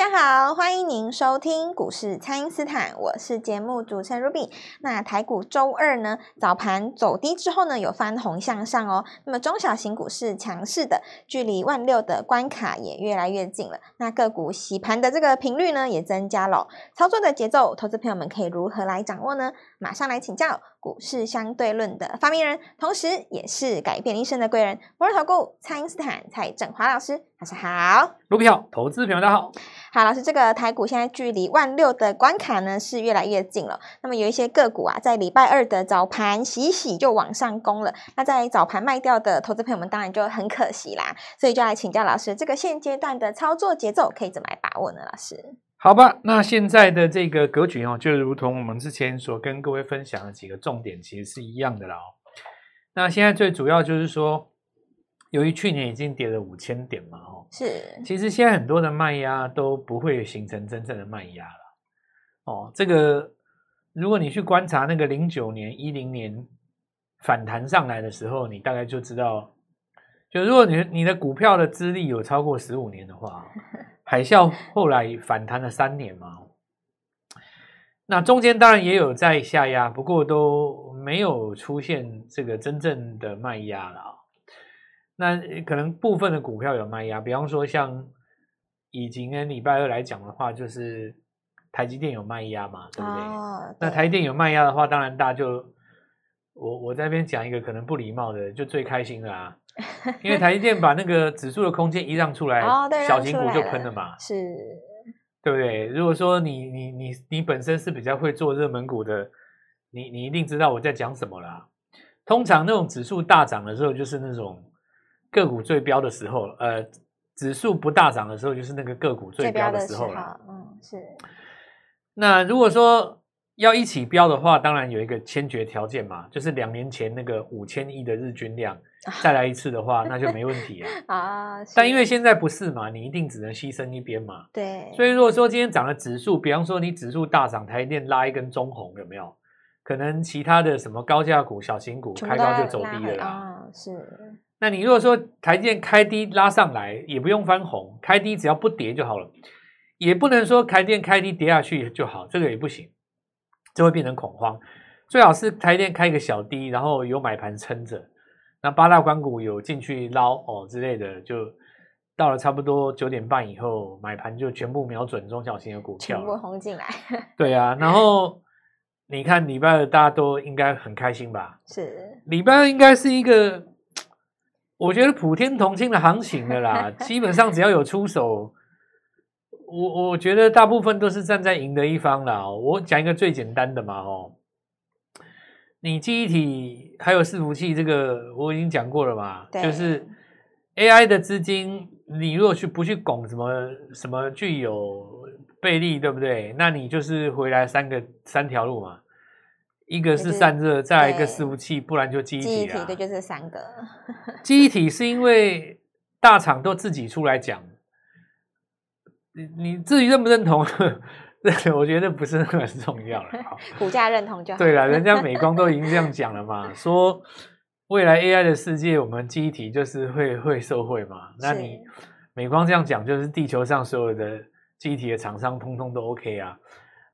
大家好，欢迎您收听股市蔡因斯坦，我是节目主持人 Ruby。那台股周二呢，早盘走低之后呢，有翻红向上哦。那么中小型股市强势的，距离万六的关卡也越来越近了。那个股洗盘的这个频率呢，也增加了。操作的节奏，投资朋友们可以如何来掌握呢？马上来请教股市相对论的发明人，同时也是改变一生的贵人——摩尔投顾蔡英斯坦蔡振华老师。老师好，Ruby 好，投资朋友大家好。好，老师，这个台股现在距离万六的关卡呢是越来越近了。那么有一些个股啊，在礼拜二的早盘洗洗就往上攻了。那在早盘卖掉的投资朋友们当然就很可惜啦。所以就来请教老师，这个现阶段的操作节奏可以怎么来把握呢？老师，好吧，那现在的这个格局哦，就如同我们之前所跟各位分享的几个重点，其实是一样的啦。那现在最主要就是说。由于去年已经跌了五千点嘛，哦，是，其实现在很多的卖压都不会形成真正的卖压了，哦，这个如果你去观察那个零九年、一零年反弹上来的时候，你大概就知道，就如果你你的股票的资历有超过十五年的话，海啸后来反弹了三年嘛，那中间当然也有在下压，不过都没有出现这个真正的卖压了。那可能部分的股票有卖压，比方说像以今天礼拜二来讲的话，就是台积电有卖压嘛，对不对？哦、对。那台积电有卖压的话，当然大家就我我在这边讲一个可能不礼貌的，就最开心的啊，因为台积电把那个指数的空间一让出来，哦、小型股就喷了嘛，是，对不对？如果说你你你你本身是比较会做热门股的，你你一定知道我在讲什么啦。通常那种指数大涨的时候，就是那种。个股最飙的时候，呃，指数不大涨的时候，就是那个个股最飙的时候了。嗯，是。那如果说要一起飙的话，当然有一个先决条件嘛，就是两年前那个五千亿的日均量再来一次的话，那就没问题啊。啊。但因为现在不是嘛，你一定只能牺牲一边嘛。对。所以如果说今天涨了指数，比方说你指数大涨，台电拉一根中红，有没有？可能其他的什么高价股、小型股开高就走低了啦。啊，是。那你如果说台积电开低拉上来，也不用翻红，开低只要不跌就好了，也不能说台积电开低跌下去就好，这个也不行，就会变成恐慌。最好是台积电开一个小低，然后有买盘撑着，那八大关股有进去捞哦之类的，就到了差不多九点半以后，买盘就全部瞄准中小型的股票，全部轰进来。对啊，然后你看礼拜二大家都应该很开心吧？是，礼拜二应该是一个。我觉得普天同庆的行情的啦，基本上只要有出手，我我觉得大部分都是站在赢的一方啦。我讲一个最简单的嘛，哦，你记忆体还有伺服器这个我已经讲过了嘛，就是 AI 的资金，你如果去不去拱什么什么具有倍利，对不对？那你就是回来三个三条路嘛。一个是散热，再来一个伺服器，不然就记忆体。记忆体对就是三个。记忆体是因为大厂都自己出来讲，你你至于认不认同，我觉得不是那么重要了。股价认同就好。对了，人家 美光都已经这样讲了嘛，说未来 AI 的世界，我们记忆体就是会会受惠嘛。那你美光这样讲，就是地球上所有的记忆体的厂商通通都 OK 啊，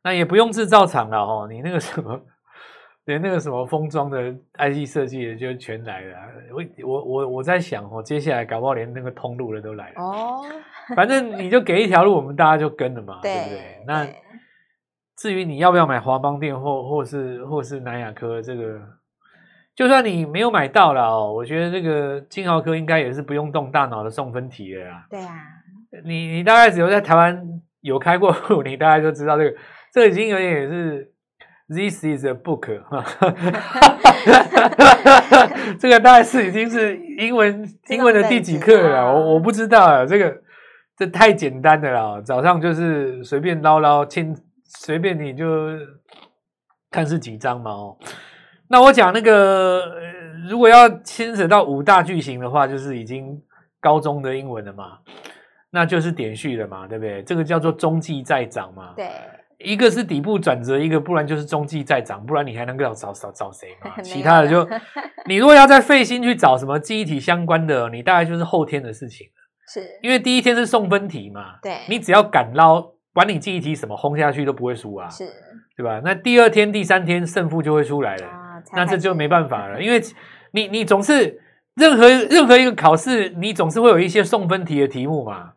那也不用制造厂了哦，你那个什么。连那个什么封装的 IC 设计的就全来了，我我我我在想哦，接下来搞不好连那个通路的都来了哦。反正你就给一条路，我们大家就跟了嘛，对，对不对？那至于你要不要买华邦电或或是或是南亚科，这个就算你没有买到了哦，我觉得这个金豪科应该也是不用动大脑的送分题了啦。对啊，你你大概只有在台湾有开过户，你大概就知道这个，这个已经有点也是。This is a book，这个大概是已经是英文 英文的第几课了？我我不知道啊，这个这太简单的了。早上就是随便捞捞，亲随便你就看是几张嘛。哦，那我讲那个，如果要牵扯到五大句型的话，就是已经高中的英文了嘛，那就是点序了嘛，对不对？这个叫做中继在涨嘛。对。一个是底部转折，一个不然就是中继再涨，不然你还能够找找找谁嘛？其他的就，你如果要再费心去找什么记忆体相关的，你大概就是后天的事情了。是因为第一天是送分题嘛，对，你只要敢捞，管你记忆题什么轰下去都不会输啊，是，对吧？那第二天、第三天胜负就会出来了，啊、那这就没办法了，因为你你总是任何任何一个考试，你总是会有一些送分题的题目嘛，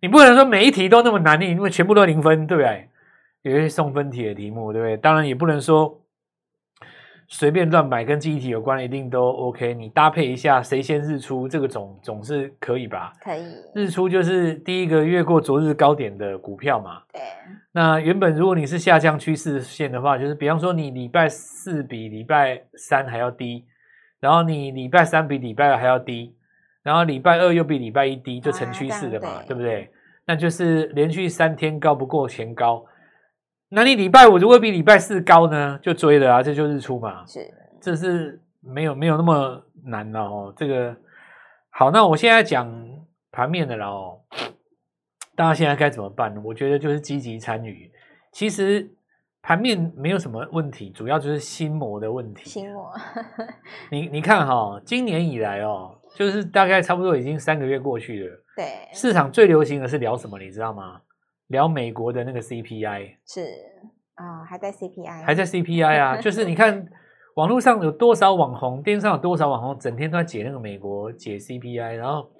你不可能说每一题都那么难，你因为全部都零分，对不对？有一些送分题的题目，对不对？当然也不能说。随便乱买跟记忆体有关的一定都 OK，你搭配一下谁先日出，这个总总是可以吧？可以。日出就是第一个越过昨日高点的股票嘛。对。那原本如果你是下降趋势线的话，就是比方说你礼拜四比礼拜三还要低，然后你礼拜三比礼拜二还要低，然后礼拜二又比礼拜一低，就成趋势的嘛，啊、对，对不对？那就是连续三天高不过前高。那你礼拜五如果比礼拜四高呢，就追了啊，这就日出嘛。是，这是没有没有那么难了哦。这个好，那我现在讲盘面的了哦。大家现在该怎么办呢？我觉得就是积极参与。其实盘面没有什么问题，主要就是心魔的问题。心魔。你你看哈、哦，今年以来哦，就是大概差不多已经三个月过去了。对。市场最流行的是聊什么？你知道吗？聊美国的那个 CPI 是啊、哦，还在 CPI，还在 CPI 啊，就是你看网络上有多少网红，电视上有多少网红，整天都在解那个美国解 CPI，然后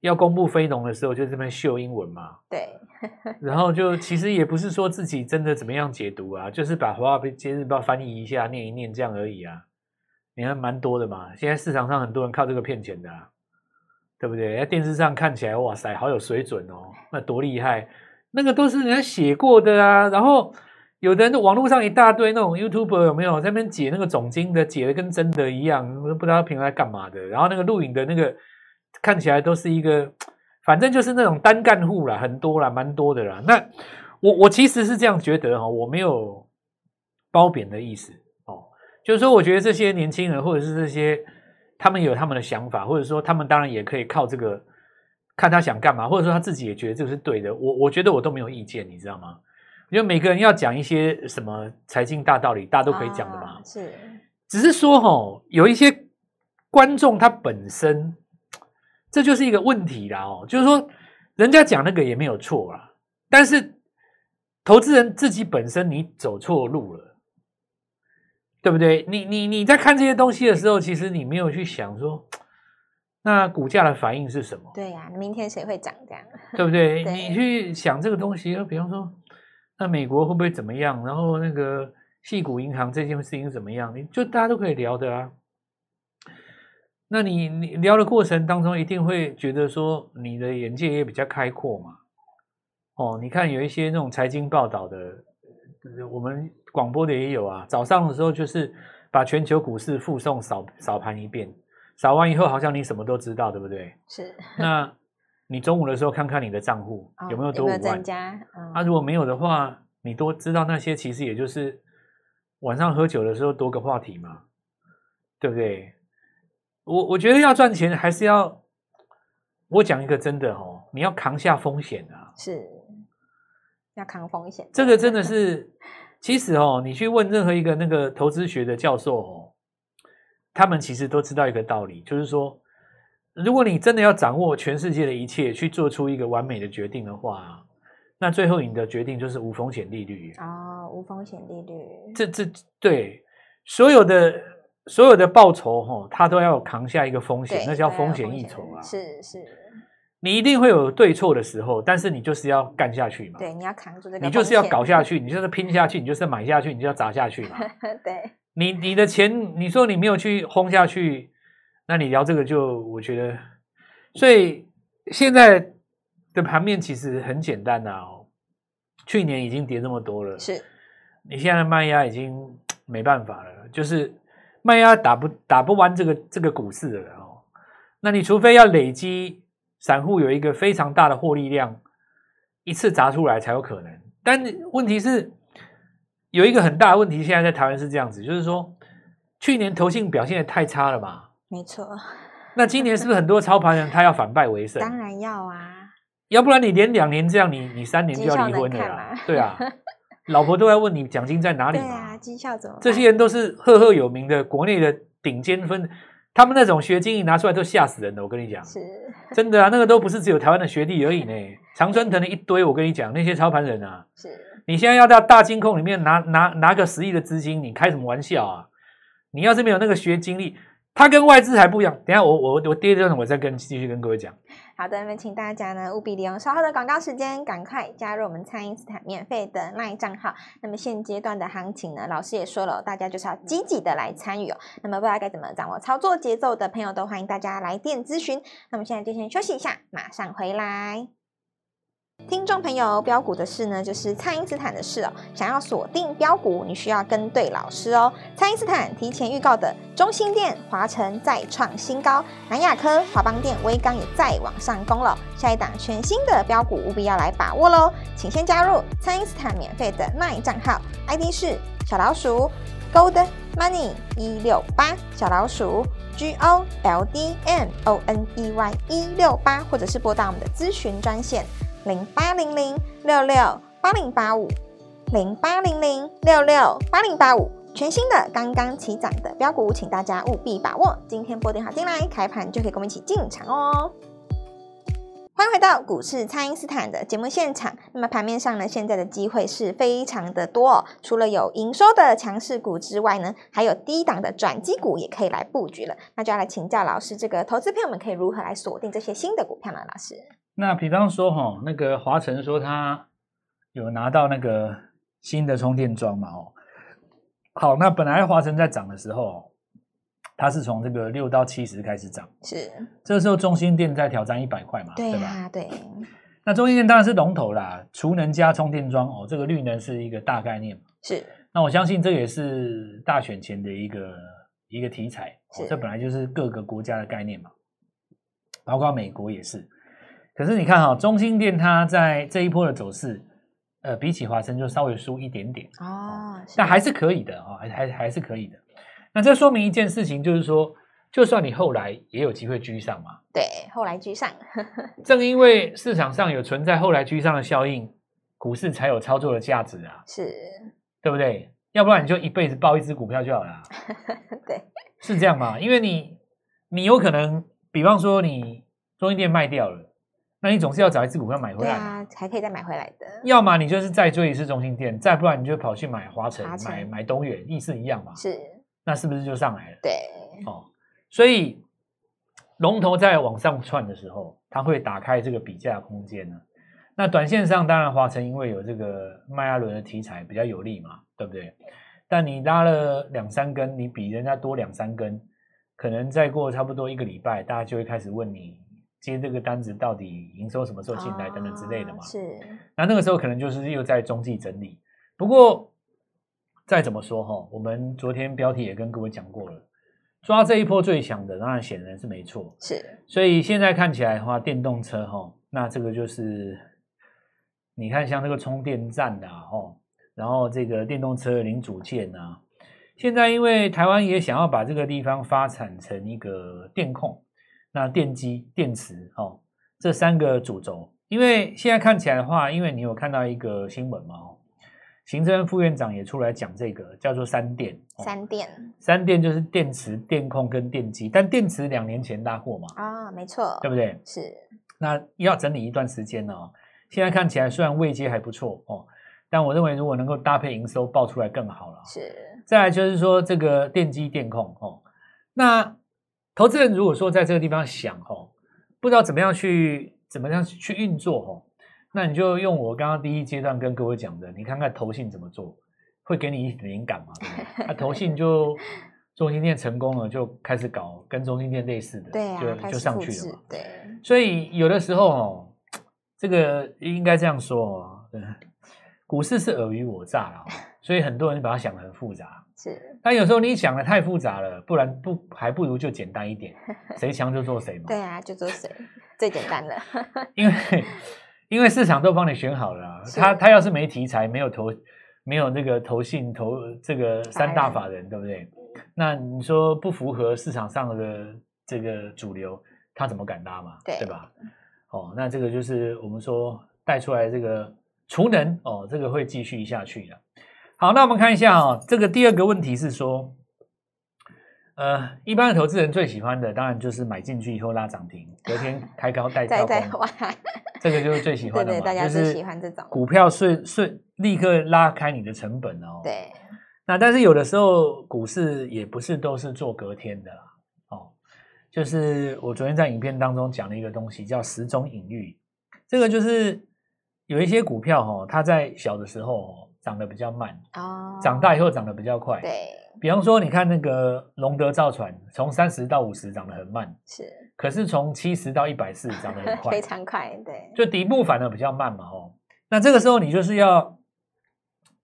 要公布非农的时候就这边秀英文嘛，对，然后就其实也不是说自己真的怎么样解读啊，就是把华尔街日报翻译一下，念一念这样而已啊，你看蛮多的嘛，现在市场上很多人靠这个骗钱的、啊，对不对？在电视上看起来哇塞，好有水准哦，那多厉害。那个都是人家写过的啊，然后有的人网络上一大堆那种 YouTube 有没有在那边解那个总经的，解的跟真的一样，都不知道他平常在干嘛的。然后那个录影的那个看起来都是一个，反正就是那种单干户啦，很多啦，蛮多的啦。那我我其实是这样觉得哈，我没有褒贬的意思哦，就是说我觉得这些年轻人或者是这些他们有他们的想法，或者说他们当然也可以靠这个。看他想干嘛，或者说他自己也觉得这个是对的，我我觉得我都没有意见，你知道吗？因为每个人要讲一些什么财经大道理，大家都可以讲的嘛。是，只是说齁，有一些观众他本身这就是一个问题啦哦，就是说人家讲那个也没有错啦，但是投资人自己本身你走错路了，对不对？你你你在看这些东西的时候，其实你没有去想说。那股价的反应是什么？对呀、啊，明天谁会涨这样？对不对？对你去想这个东西，比方说，那美国会不会怎么样？然后那个矽谷银行这件事情怎么样？你就大家都可以聊的啊。那你你聊的过程当中，一定会觉得说你的眼界也比较开阔嘛。哦，你看有一些那种财经报道的，我们广播的也有啊。早上的时候就是把全球股市附送扫扫盘一遍。扫完以后，好像你什么都知道，对不对？是。那你中午的时候看看你的账户、哦、有没有多五万？增加。嗯、啊，如果没有的话，你多知道那些，其实也就是晚上喝酒的时候多个话题嘛，对不对？我我觉得要赚钱，还是要我讲一个真的哦，你要扛下风险啊。是。要扛风险。这个真的是，其实哦，你去问任何一个那个投资学的教授哦。他们其实都知道一个道理，就是说，如果你真的要掌握全世界的一切，去做出一个完美的决定的话，那最后你的决定就是无风险利率啊、哦，无风险利率。这这对所有的所有的报酬哈，它都要扛下一个风险，那叫风险一筹啊。是是，你一定会有对错的时候，但是你就是要干下去嘛。对，你要扛住这个，你就是要搞下去，你就是拼下去，你就是买下去，你就要砸下去嘛。对。你你的钱，你说你没有去轰下去，那你聊这个就我觉得，所以现在的盘面其实很简单的哦。去年已经跌这么多了，是，你现在的卖压已经没办法了，就是卖压打不打不完这个这个股市了哦。那你除非要累积散户有一个非常大的获利量，一次砸出来才有可能。但问题是。有一个很大的问题，现在在台湾是这样子，就是说，去年投信表现也太差了嘛？没错。那今年是不是很多操盘人他要反败为胜？当然要啊，要不然你连两年这样，你你三年就要离婚了啦。对啊，老婆都在问你奖金在哪里嘛？对啊，绩效怎么？这些人都是赫赫有名的国内的顶尖分他们那种学经营拿出来都吓死人的，我跟你讲，是真的啊，那个都不是只有台湾的学弟而已呢，常春藤的一堆，我跟你讲，那些操盘人啊，是，你现在要到大金控里面拿拿拿个十亿的资金，你开什么玩笑啊？你要是没有那个学经历。它跟外资还不一样。等一下我我我第二段我再跟继续跟各位讲。好的，那么请大家呢务必利用稍后的广告时间，赶快加入我们蔡因斯坦免费的 LINE 账号。那么现阶段的行情呢，老师也说了，大家就是要积极的来参与哦。那么不知道该怎么掌握操作节奏的朋友，都欢迎大家来电咨询。那么现在就先休息一下，马上回来。听众朋友，标股的事呢，就是蔡因斯坦的事哦。想要锁定标股，你需要跟对老师哦。蔡因斯坦提前预告的中兴电、华城再创新高，南亚科、华邦电、威刚也再往上攻了。下一档全新的标股，务必要来把握喽！请先加入蔡因斯坦免费的 LINE 账号，ID 是小老鼠 Gold Money 一六八，小老鼠 G O L D M O N E Y 一六八，或者是拨打我们的咨询专线。零八零零六六八零八五，零八零零六六八零八五，全新的刚刚起涨的飙股，请大家务必把握。今天拨电话进来，开盘就可以跟我们一起进场哦。欢迎回到股市，蔡因斯坦的节目现场。那么盘面上呢，现在的机会是非常的多哦。除了有营收的强势股之外呢，还有低档的转机股也可以来布局了。那就要来请教老师，这个投资朋友们可以如何来锁定这些新的股票呢？老师？那比方说哈，那个华晨说他有拿到那个新的充电桩嘛？哦，好，那本来华晨在涨的时候，它是从这个六到七十开始涨，是这个时候中兴电在挑战一百块嘛？对啊，对吧？对。那中兴电当然是龙头啦，储能加充电桩哦，这个绿能是一个大概念嘛？是。那我相信这也是大选前的一个一个题材，哦，这本来就是各个国家的概念嘛，包括美国也是。可是你看哈、哦，中兴电它在这一波的走势，呃，比起华晨就稍微输一点点哦，但还是可以的啊，还还还是可以的。那这说明一件事情，就是说，就算你后来也有机会居上嘛，对，后来居上，正因为市场上有存在后来居上的效应，股市才有操作的价值啊，是，对不对？要不然你就一辈子抱一只股票就好了，对，是这样嘛？因为你你有可能，比方说你中兴店卖掉了。那你总是要找一只股票买回来，对啊，还可以再买回来的。要么你就是再追一次中心店，再不然你就跑去买华晨、买买东远，意思一样嘛。是，那是不是就上来了？对，哦，所以龙头在往上窜的时候，它会打开这个比价空间呢。那短线上，当然华晨因为有这个迈阿伦的题材比较有利嘛，对不对？但你拉了两三根，你比人家多两三根，可能再过差不多一个礼拜，大家就会开始问你。接这个单子到底营收什么时候进来等等之类的嘛？是。那那个时候可能就是又在中继整理。不过再怎么说哈，我们昨天标题也跟各位讲过了，抓这一波最强的，当然显然是没错。是。所以现在看起来的话，电动车哈，那这个就是你看像那个充电站呐，哈，然后这个电动车的零组件呐，现在因为台湾也想要把这个地方发展成一个电控。那电机、电池，哦，这三个主轴，因为现在看起来的话，因为你有看到一个新闻嘛，哦，行政副院长也出来讲这个，叫做三电。三电，三电就是电池、电控跟电机，但电池两年前拉货嘛，啊，没错，对不对？是。那要整理一段时间呢，哦，现在看起来虽然位阶还不错哦，但我认为如果能够搭配营收爆出来更好了。是。再来就是说这个电机、电控，哦，那。投资人如果说在这个地方想哦，不知道怎么样去怎么样去运作哦，那你就用我刚刚第一阶段跟各位讲的，你看看投信怎么做，会给你一点灵感嘛？那 投信就中心店成功了，就开始搞跟中心店类似的，对啊，就就上去了嘛。对，所以有的时候哦，这个应该这样说哦，股市是尔虞我诈啦，所以很多人把它想得很复杂。是，但有时候你想的太复杂了，不然不还不如就简单一点，谁强就做谁嘛。对啊，就做谁最简单的。因为因为市场都帮你选好了，他他要是没题材，没有投，没有那个投信投这个三大法人，对不对？那你说不符合市场上的这个主流，他怎么敢拉嘛？对，对吧？哦，那这个就是我们说带出来这个储能哦，这个会继续下去的。好，那我们看一下啊、哦，这个第二个问题是说，呃，一般的投资人最喜欢的当然就是买进去以后拉涨停，隔天开高带跳空，这个就是最喜欢的嘛。对对，大家最喜欢这种股票顺顺立刻拉开你的成本哦。对。那但是有的时候股市也不是都是做隔天的啦，哦，就是我昨天在影片当中讲了一个东西叫时钟隐喻，这个就是有一些股票哈、哦，它在小的时候涨得比较慢，哦，长大以后涨得比较快，对。比方说，你看那个龙德造船，从三十到五十涨得很慢，是，可是从七十到一百四涨得很 快，非常快，对。就底部反而比较慢嘛，哦，那这个时候你就是要。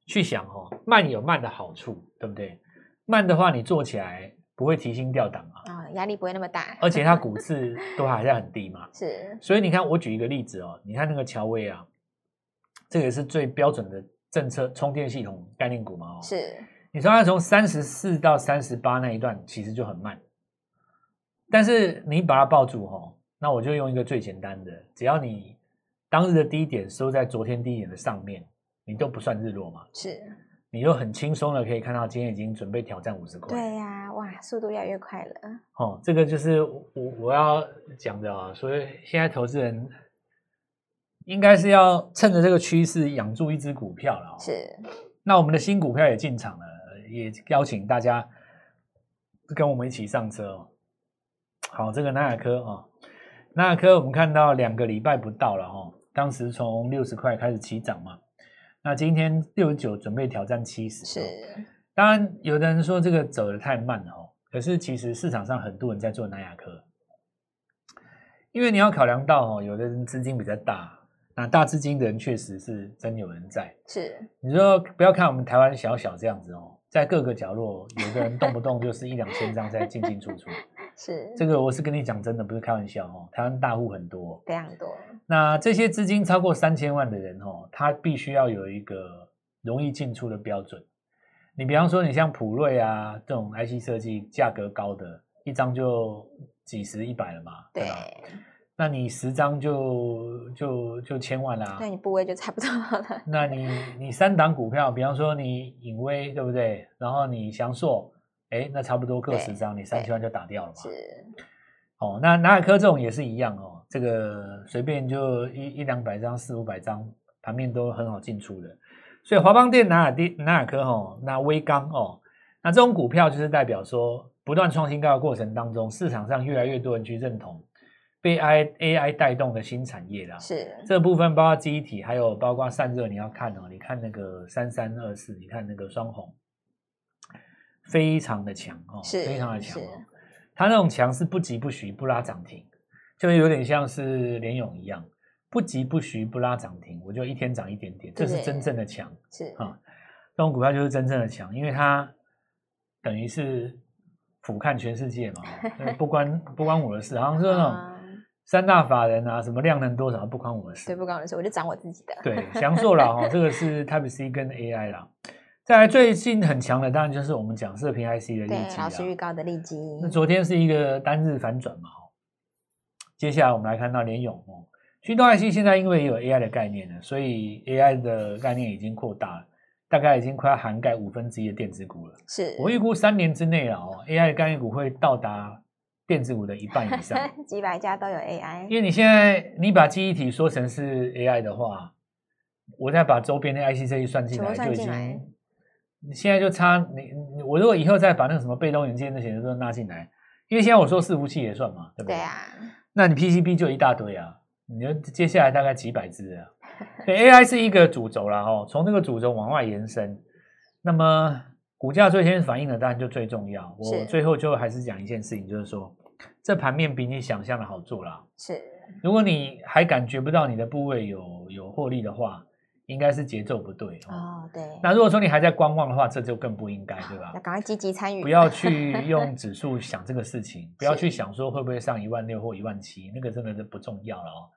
去想哦，慢有慢的好处，对不对？慢的话，你做起来不会提心吊胆嘛，啊、哦，压力不会那么大，而且它股市都还在很低嘛，是。所以你看，我举一个例子哦，你看那个乔威啊，这个也是最标准的政策充电系统概念股嘛，哦，是。你说它从三十四到三十八那一段其实就很慢，但是你把它抱住哦，那我就用一个最简单的，只要你当日的低点收在昨天低点的上面。你都不算日落嘛？是，你就很轻松的可以看到今天已经准备挑战五十块。对呀、啊，哇，速度越来越快了。哦，这个就是我我要讲的啊。所以现在投资人应该是要趁着这个趋势养住一只股票了。哦是，那我们的新股票也进场了，也邀请大家跟我们一起上车哦。好，这个纳亚科啊，南亚科我们看到两个礼拜不到了哈，当时从六十块开始起涨嘛。那今天六十九准备挑战七十，是。当然，有的人说这个走的太慢了哦。可是其实市场上很多人在做纳亚科，因为你要考量到哦，有的人资金比较大，那大资金的人确实是真有人在。是。你说不要看我们台湾小小这样子哦，在各个角落，有个人动不动就是一两千张在进进出出。是。这个我是跟你讲真的，不是开玩笑哦。台湾大户很多，非常多。那这些资金超过三千万的人哦，他必须要有一个容易进出的标准。你比方说，你像普瑞啊这种 IC 设计价格高的，一张就几十一百了嘛，对吧？那你十张就就就千万啦，那你部位就差不多了。那你你三档股票，比方说你颖威对不对？然后你祥硕，哎，那差不多各十张，你三千万就打掉了嘛。是。哦，那南亚科这种也是一样哦，这个随便就一一两百张、四五百张，盘面都很好进出的。所以华邦电、南亚电、南亚科哦，那威刚哦，那这种股票就是代表说，不断创新高的过程当中，市场上越来越多人去认同被 I AI 带动的新产业啦。是这个部分，包括记忆体，还有包括散热，你要看哦，你看那个三三二四，你看那个双红，非常的强哦，是非常的强哦。它那种强是不急不徐不拉涨停，就有点像是联勇一样，不急不徐不拉涨停，我就一天涨一点点，这是真正的强。是啊，这种股票就是真正的强，因为它等于是俯瞰全世界嘛，不关不关我的事，好像是那种三大法人啊，什么量能多少不关我的事，对，不关我的事，我就涨我自己的。对，享受了哈，这个是 Type C 跟 AI 啦。再来最近很强的，当然就是我们讲射频 IC 的利基，老师预告的利基。那昨天是一个单日反转嘛，接下来我们来看到联咏哦，驱动 IC 现在因为也有 AI 的概念了，所以 AI 的概念已经扩大了，大概已经快要涵盖五分之一的电子股了。是我预估三年之内啊，哦，AI 的概念股会到达电子股的一半以上，几百家都有 AI。因为你现在你把记忆体说成是 AI 的话，我再把周边的 IC 这一算进来，就已经。你现在就差你，我如果以后再把那个什么被动元件那些都纳进来，因为现在我说伺服器也算嘛，对不对？对啊。那你 PCB 就一大堆啊，你就接下来大概几百只啊。对，AI 是一个主轴了哦，从那个主轴往外延伸，那么股价最先反应的当然就最重要。我最后就还是讲一件事情，就是说这盘面比你想象的好做啦。是。如果你还感觉不到你的部位有有获利的话。应该是节奏不对哦，对。那如果说你还在观望的话，这就更不应该，对吧？要赶快积极参与，不要去用指数想这个事情，不要去想说会不会上一万六或一万七，那个真的是不重要了哦。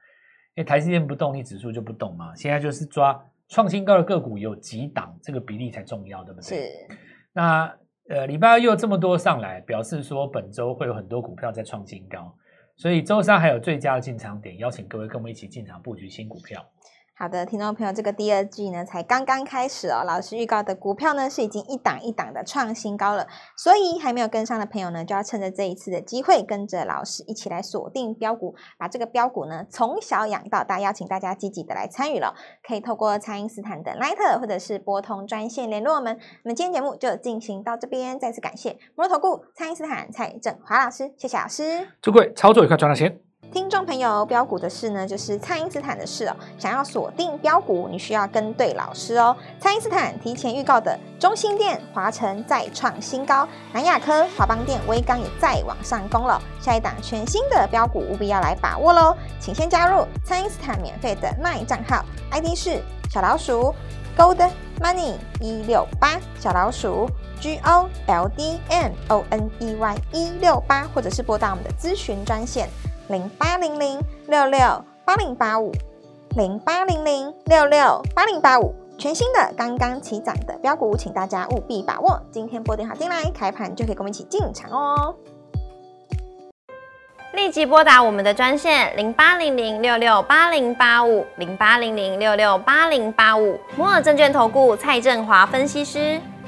因为台积电不动，你指数就不动嘛。现在就是抓创新高的个股有几档，这个比例才重要，对不对？是。那呃，礼拜二又这么多上来，表示说本周会有很多股票在创新高，所以周三还有最佳的进场点，邀请各位跟我们一起进场布局新股票。好的，听众朋友，这个第二季呢才刚刚开始哦。老师预告的股票呢是已经一档一档的创新高了，所以还没有跟上的朋友呢，就要趁着这一次的机会，跟着老师一起来锁定标股，把这个标股呢从小养到大。邀请大家积极的来参与了，可以透过蔡因斯坦的 Line 或者是拨通专线联络我们。那么今天节目就进行到这边，再次感谢摩尔投顾蔡因斯坦蔡正华老师，谢谢老师。祝各位操作愉快，赚到钱。听众朋友，标股的事呢，就是蔡因斯坦的事哦。想要锁定标股，你需要跟对老师哦。蔡因斯坦提前预告的中兴电、华城再创新高，南亚科、华邦电、威刚也再往上攻了。下一档全新的标股，务必要来把握喽！请先加入蔡因斯坦免费的 LINE 账号，ID 是小老鼠 Gold Money 一六八，小老鼠 G O L D M O N E Y 一六八，或者是拨打我们的咨询专线。零八零零六六八零八五，零八零零六六八零八五，全新的刚刚起涨的标股，请大家务必把握。今天拨电话进来，开盘就可以跟我们一起进场哦。立即拨打我们的专线零八零零六六八零八五，零八零零六六八零八五，摩尔证券投顾蔡振华分析师。